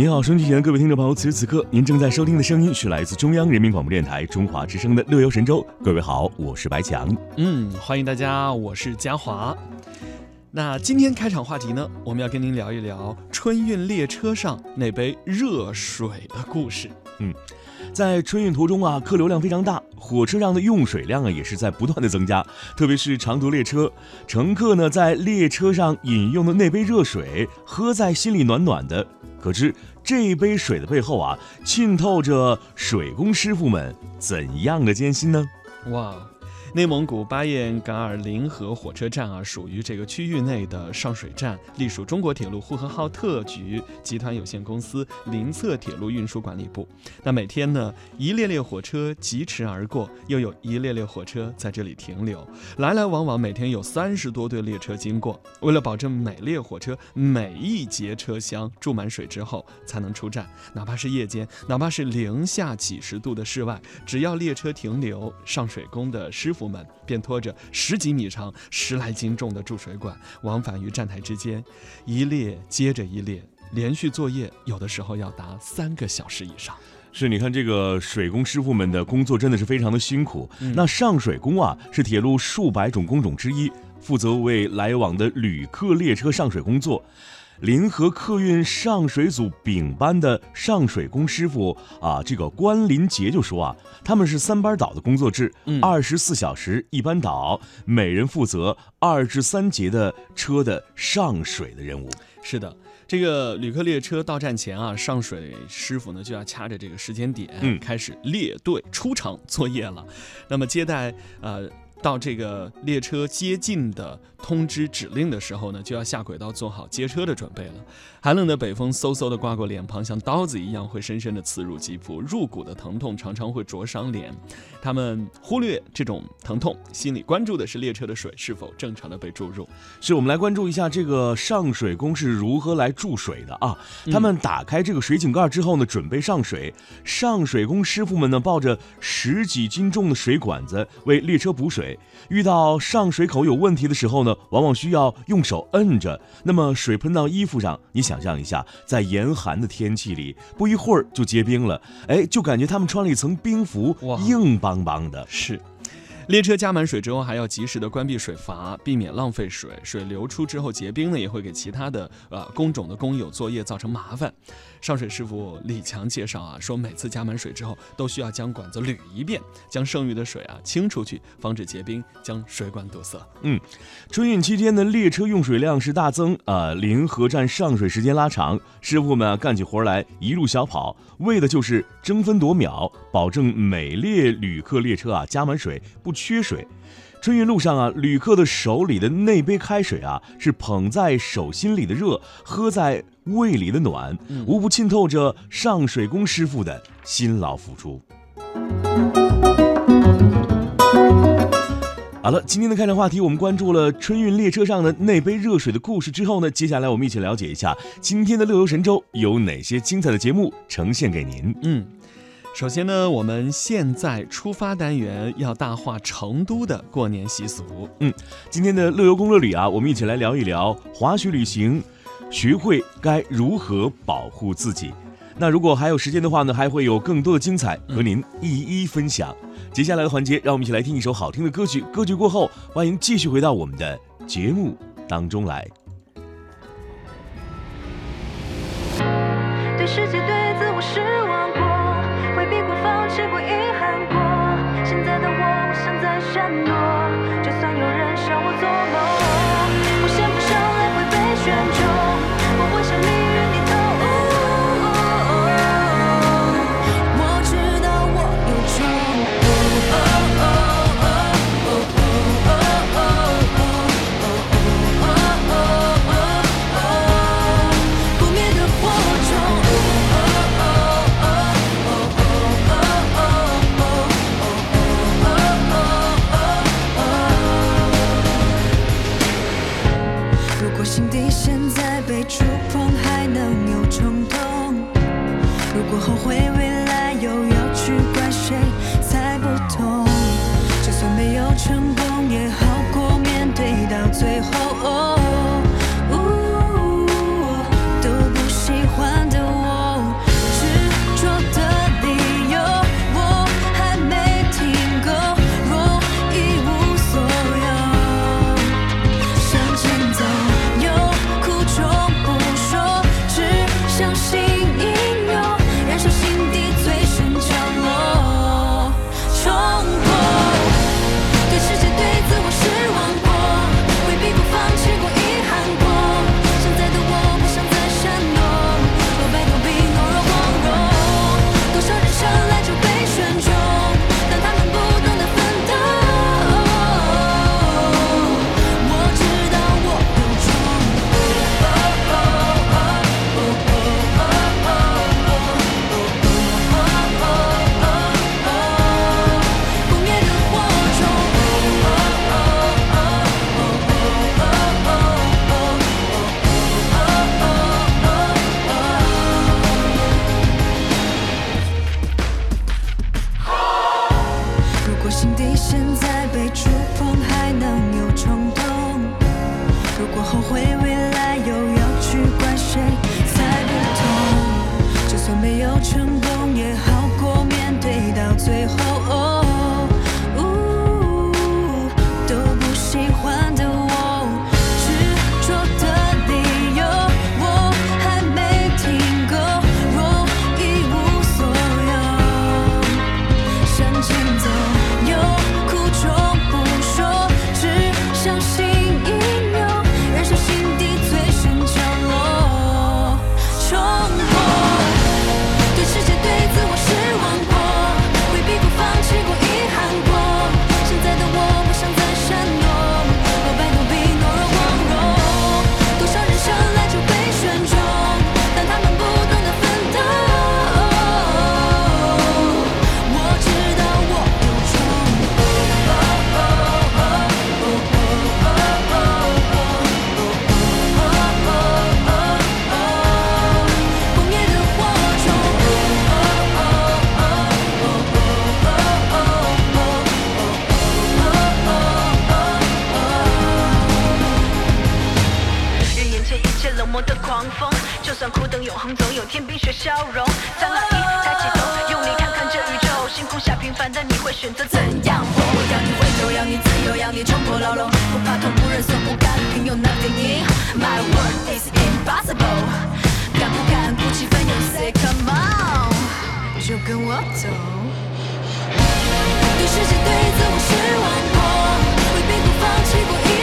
您好，收音机前各位听众朋友，此时此刻您正在收听的声音是来自中央人民广播电台中华之声的《乐游神州》。各位好，我是白强。嗯，欢迎大家，我是嘉华。那今天开场话题呢，我们要跟您聊一聊春运列车上那杯热水的故事。嗯，在春运途中啊，客流量非常大，火车上的用水量啊也是在不断的增加，特别是长途列车，乘客呢在列车上饮用的那杯热水，喝在心里暖暖的。可知这一杯水的背后啊，浸透着水工师傅们怎样的艰辛呢？哇！内蒙古巴彦噶尔临河火车站啊，属于这个区域内的上水站，隶属中国铁路呼和浩特局集团有限公司临策铁路运输管理部。那每天呢，一列列火车疾驰而过，又有一列列火车在这里停留，来来往往，每天有三十多对列车经过。为了保证每列火车每一节车厢注满水之后才能出站，哪怕是夜间，哪怕是零下几十度的室外，只要列车停留，上水工的师傅。夫们便拖着十几米长、十来斤重的注水管，往返于站台之间，一列接着一列，连续作业，有的时候要达三个小时以上。是，你看这个水工师傅们的工作真的是非常的辛苦。那上水工啊，是铁路数百种工种之一，负责为来往的旅客列车上水工作。临河客运上水组丙班的上水工师傅啊，这个关林杰就说啊，他们是三班倒的工作制，二十四小时一班倒，每人负责二至三节的车的上水的任务。是的，这个旅客列车到站前啊，上水师傅呢就要掐着这个时间点，嗯，开始列队出场作业了。那么接待呃。到这个列车接近的通知指令的时候呢，就要下轨道做好接车的准备了。寒冷的北风嗖嗖的刮过脸庞，像刀子一样会深深的刺入肌肤，入骨的疼痛常常会灼伤脸。他们忽略这种疼痛，心里关注的是列车的水是否正常的被注入。是我们来关注一下这个上水工是如何来注水的啊？他们打开这个水井盖之后呢，准备上水。上水工师傅们呢，抱着十几斤重的水管子为列车补水。遇到上水口有问题的时候呢，往往需要用手摁着，那么水喷到衣服上，你想象一下，在严寒的天气里，不一会儿就结冰了，哎，就感觉他们穿了一层冰服，硬邦邦的。是。列车加满水之后，还要及时的关闭水阀，避免浪费水。水流出之后结冰呢，也会给其他的呃工种的工友作业造成麻烦。上水师傅李强介绍啊，说每次加满水之后，都需要将管子捋一遍，将剩余的水啊清出去，防止结冰，将水管堵塞。嗯，春运期间的列车用水量是大增啊，临河站上水时间拉长，师傅们啊干起活来一路小跑，为的就是争分夺秒，保证每列旅客列车啊加满水不。缺水，春运路上啊，旅客的手里的那杯开水啊，是捧在手心里的热，喝在胃里的暖，无不浸透着上水工师傅的辛劳付出。好了，今天的开场话题，我们关注了春运列车上的那杯热水的故事之后呢，接下来我们一起了解一下今天的乐游神州有哪些精彩的节目呈现给您。嗯。首先呢，我们现在出发单元要大话成都的过年习俗。嗯，今天的乐游攻略里啊，我们一起来聊一聊滑雪旅行，学会该如何保护自己。那如果还有时间的话呢，还会有更多的精彩和您一一分享。接下来的环节，让我们一起来听一首好听的歌曲。歌曲过后，欢迎继续回到我们的节目当中来。对世界，对自我失望也好过面对到最后。如果后悔未来，又要去怪谁猜不透？就算没有成功，也好过面对到最后。有天冰雪消融。三二一，抬起头，用力看看这宇宙，星空下平凡的你会选择怎样活？我要你回头，要你自由，要你冲破牢笼，不怕痛，不认怂，不甘平庸，nothing in my world is impossible。敢不敢鼓起奋勇，say come on，就跟我走。对世界，对自我失望过，回避过，放弃过，